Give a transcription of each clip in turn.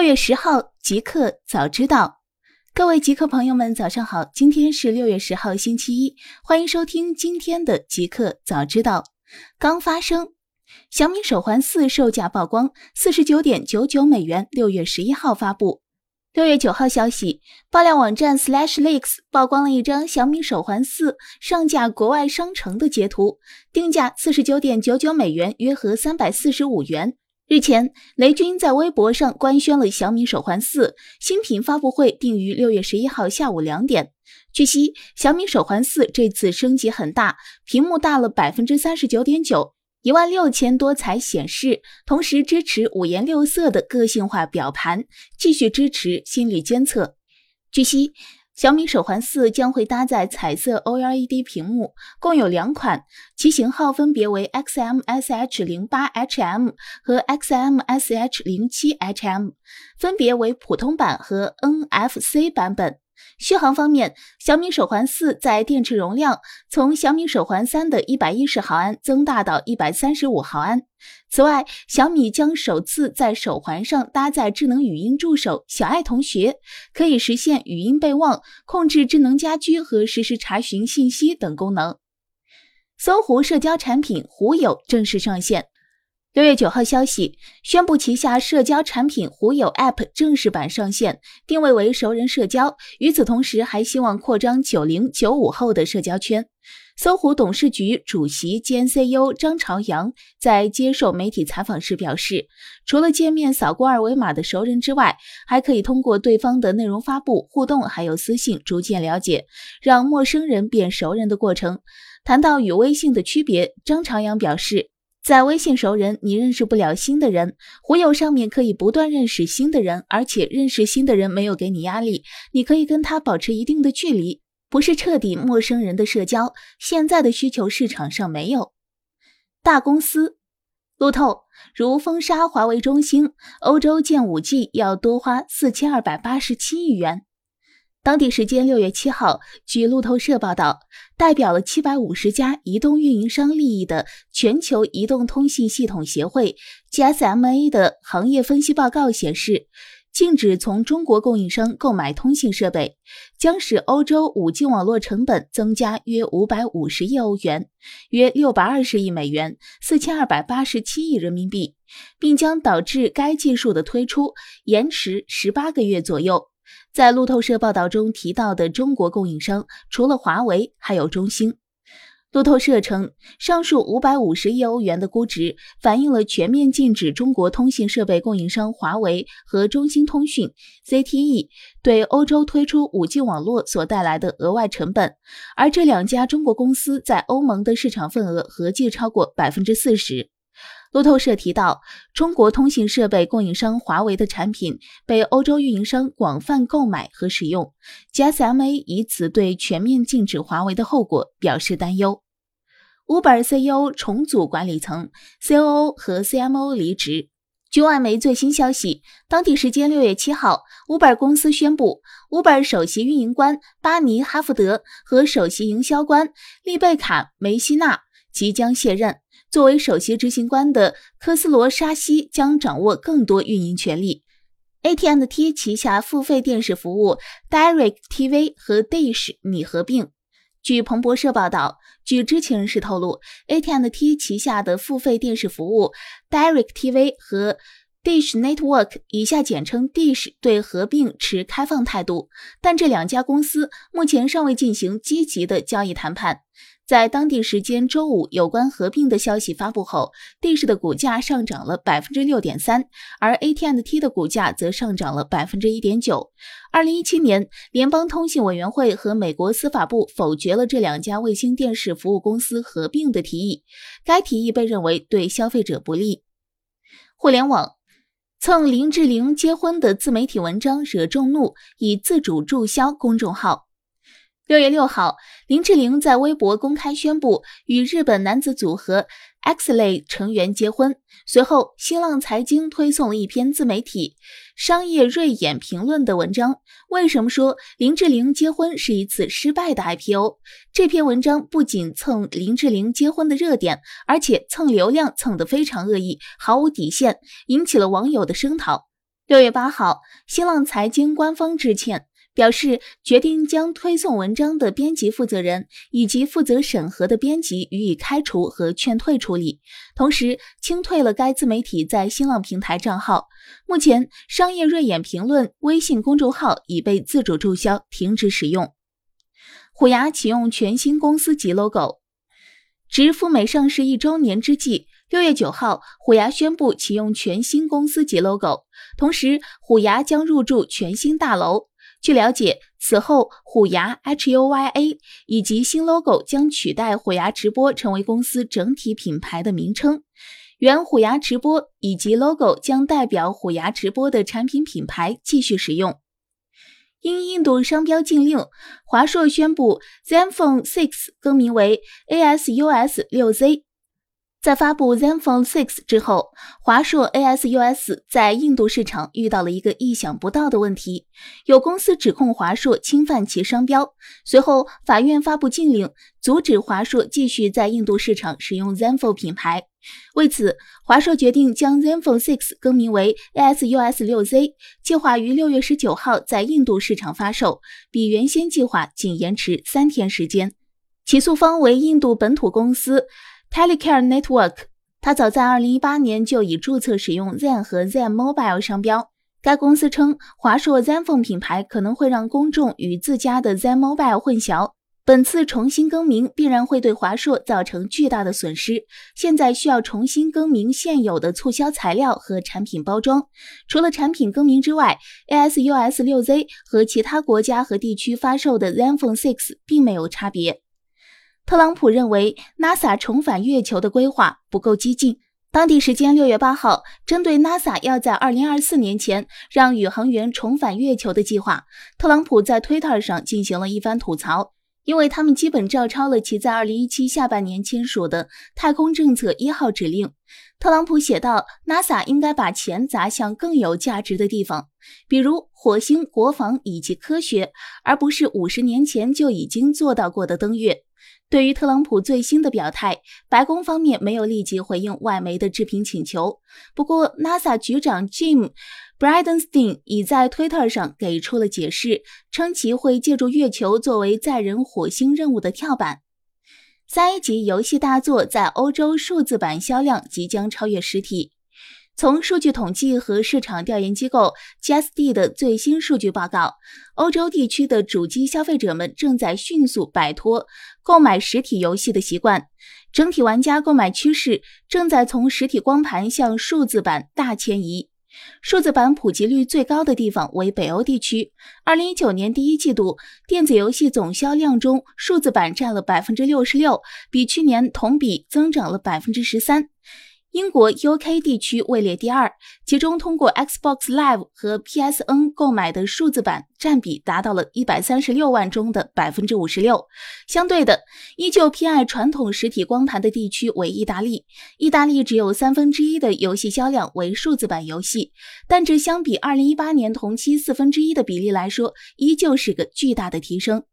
六月十号，极客早知道，各位极客朋友们，早上好！今天是六月十号，星期一，欢迎收听今天的极客早知道。刚发生，小米手环四售价曝光，四十九点九九美元，六月十一号发布。六月九号消息，爆料网站 SlashLeaks 曝光了一张小米手环四上架国外商城的截图，定价四十九点九九美元，约合三百四十五元。日前，雷军在微博上官宣了小米手环四新品发布会定于六月十一号下午两点。据悉，小米手环四这次升级很大，屏幕大了百分之三十九点九，一万六千多彩显示，同时支持五颜六色的个性化表盘，继续支持心率监测。据悉。小米手环四将会搭载彩色 OLED 屏幕，共有两款，其型号分别为 XMSH08HM 和 XMSH07HM，分别为普通版和 NFC 版本。续航方面，小米手环四在电池容量从小米手环三的一百一十毫安增大到一百三十五毫安。此外，小米将首次在手环上搭载智能语音助手“小爱同学”，可以实现语音备忘、控制智能家居和实时查询信息等功能。搜狐社交产品狐友正式上线。六月九号消息宣布，旗下社交产品狐友 App 正式版上线，定位为熟人社交。与此同时，还希望扩张九零九五后的社交圈。搜狐董事局主席兼 CEO 张朝阳在接受媒体采访时表示，除了见面扫过二维码的熟人之外，还可以通过对方的内容发布、互动，还有私信，逐渐了解，让陌生人变熟人的过程。谈到与微信的区别，张朝阳表示。在微信熟人，你认识不了新的人；狐友上面可以不断认识新的人，而且认识新的人没有给你压力，你可以跟他保持一定的距离，不是彻底陌生人的社交。现在的需求市场上没有。大公司，路透如封杀华为、中兴，欧洲建五 G 要多花四千二百八十七亿元。当地时间六月七号，据路透社报道，代表了七百五十家移动运营商利益的全球移动通信系统协会 （GSMA） 的行业分析报告显示，禁止从中国供应商购买通信设备，将使欧洲五 G 网络成本增加约五百五十亿欧元（约六百二十亿美元，四千二百八十七亿人民币），并将导致该技术的推出延迟十八个月左右。在路透社报道中提到的中国供应商，除了华为，还有中兴。路透社称，上述五百五十亿欧元的估值反映了全面禁止中国通信设备供应商华为和中兴通讯 （ZTE） 对欧洲推出五 G 网络所带来的额外成本，而这两家中国公司在欧盟的市场份额合计超过百分之四十。路透社提到，中国通信设备供应商华为的产品被欧洲运营商广泛购买和使用。GSMA 以此对全面禁止华为的后果表示担忧。Uber CEO 重组管理层，COO 和 CMO 离职。据外媒最新消息，当地时间六月七号，Uber 公司宣布，Uber 首席运营官巴尼·哈福德和首席营销官丽贝卡·梅西纳即将卸任。作为首席执行官的科斯罗沙西将掌握更多运营权力。AT&T 旗下付费电视服务 DirecTV 和 Dish 拟合并。据彭博社报道，据知情人士透露，AT&T 旗下的付费电视服务 DirecTV 和 Dish Network（ 以下简称 Dish） 对合并持开放态度，但这两家公司目前尚未进行积极的交易谈判。在当地时间周五，有关合并的消息发布后，Dish 的股价上涨了百分之六点三，而 AT&T 的股价则上涨了百分之一点九。二零一七年，联邦通信委员会和美国司法部否决了这两家卫星电视服务公司合并的提议，该提议被认为对消费者不利。互联网蹭林志玲结婚的自媒体文章惹众怒，已自主注销公众号。六月六号，林志玲在微博公开宣布与日本男子组合 X 类成员结婚。随后，新浪财经推送了一篇自媒体商业锐眼评论的文章。为什么说林志玲结婚是一次失败的 IPO？这篇文章不仅蹭林志玲结婚的热点，而且蹭流量蹭得非常恶意，毫无底线，引起了网友的声讨。六月八号，新浪财经官方致歉。表示决定将推送文章的编辑负责人以及负责审核的编辑予以开除和劝退处理，同时清退了该自媒体在新浪平台账号。目前，商业锐眼评论微信公众号已被自主注销，停止使用。虎牙启用全新公司级 logo，值赴美上市一周年之际，六月九号，虎牙宣布启用全新公司级 logo，同时虎牙将入驻全新大楼。据了解，此后虎牙 HUYA 以及新 logo 将取代虎牙直播成为公司整体品牌的名称。原虎牙直播以及 logo 将代表虎牙直播的产品品牌继续使用。因印度商标禁令，华硕宣布 ZenFone 6更名为 ASUS 6Z。在发布 ZenFone 6之后，华硕 ASUS 在印度市场遇到了一个意想不到的问题，有公司指控华硕侵犯其商标。随后，法院发布禁令，阻止华硕继续在印度市场使用 ZenFone 品牌。为此，华硕决定将 ZenFone 6更名为 ASUS 6Z，计划于六月十九号在印度市场发售，比原先计划仅延迟三天时间。起诉方为印度本土公司。Telecare Network，它早在2018年就已注册使用 Zen 和 Zen Mobile 商标。该公司称，华硕 ZenFone 品牌可能会让公众与自家的 Zen Mobile 混淆。本次重新更名必然会对华硕造成巨大的损失。现在需要重新更名现有的促销材料和产品包装。除了产品更名之外，ASUS 6Z 和其他国家和地区发售的 ZenFone 6并没有差别。特朗普认为 NASA 重返月球的规划不够激进。当地时间六月八号，针对 NASA 要在二零二四年前让宇航员重返月球的计划，特朗普在 Twitter 上进行了一番吐槽，因为他们基本照抄了其在二零一七下半年签署的太空政策一号指令。特朗普写道：“NASA 应该把钱砸向更有价值的地方，比如火星、国防以及科学，而不是五十年前就已经做到过的登月。”对于特朗普最新的表态，白宫方面没有立即回应外媒的置评请求。不过，NASA 局长 Jim Bridenstine 已在推特上给出了解释，称其会借助月球作为载人火星任务的跳板。三 A 级游戏大作在欧洲数字版销量即将超越实体。从数据统计和市场调研机构 GSD 的最新数据报告，欧洲地区的主机消费者们正在迅速摆脱购买实体游戏的习惯，整体玩家购买趋势正在从实体光盘向数字版大迁移。数字版普及率最高的地方为北欧地区。二零一九年第一季度，电子游戏总销量中，数字版占了百分之六十六，比去年同比增长了百分之十三。英国 UK 地区位列第二，其中通过 Xbox Live 和 PSN 购买的数字版占比达到了一百三十六万中的百分之五十六。相对的，依旧偏爱传统实体光盘的地区为意大利，意大利只有三分之一的游戏销量为数字版游戏，但这相比二零一八年同期四分之一的比例来说，依旧是个巨大的提升。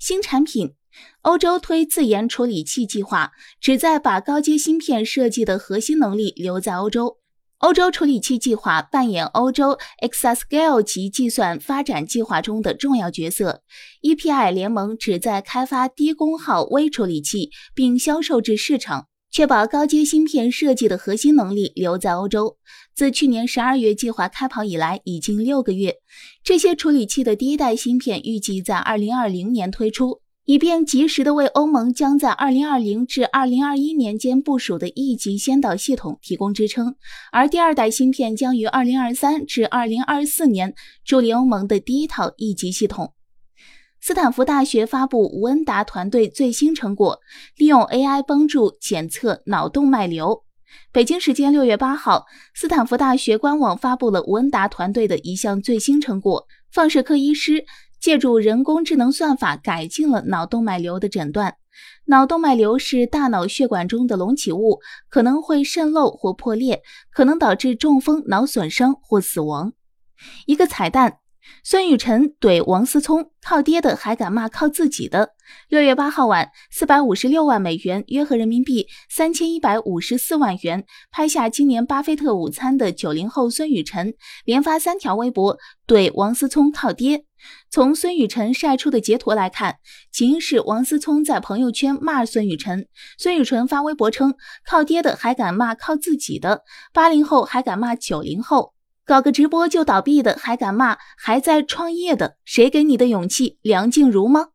新产品。欧洲推自研处理器计划，旨在把高阶芯片设计的核心能力留在欧洲。欧洲处理器计划扮演欧洲 Exascale 级计算发展计划中的重要角色。EPI 联盟旨在开发低功耗微处理器，并销售至市场，确保高阶芯片设计的核心能力留在欧洲。自去年十二月计划开跑以来，已经六个月。这些处理器的第一代芯片预计在二零二零年推出。以便及时的为欧盟将在二零二零至二零二一年间部署的一级先导系统提供支撑，而第二代芯片将于二零二三至二零二四年助力欧盟的第一套一级系统。斯坦福大学发布吴恩达团队最新成果，利用 AI 帮助检测脑动脉瘤。北京时间六月八号，斯坦福大学官网发布了吴恩达团队的一项最新成果，放射科医师。借助人工智能算法改进了脑动脉瘤的诊断。脑动脉瘤是大脑血管中的隆起物，可能会渗漏或破裂，可能导致中风、脑损伤或死亡。一个彩蛋：孙雨晨怼王思聪，靠爹的还敢骂靠自己的。六月八号晚，四百五十六万美元，约合人民币三千一百五十四万元，拍下今年巴菲特午餐的九零后孙雨晨，连发三条微博怼王思聪靠爹。从孙雨晨晒出的截图来看，起因是王思聪在朋友圈骂孙雨晨，孙雨晨发微博称：“靠爹的还敢骂靠自己的，八零后还敢骂九零后。”搞个直播就倒闭的，还敢骂还在创业的？谁给你的勇气？梁静茹吗？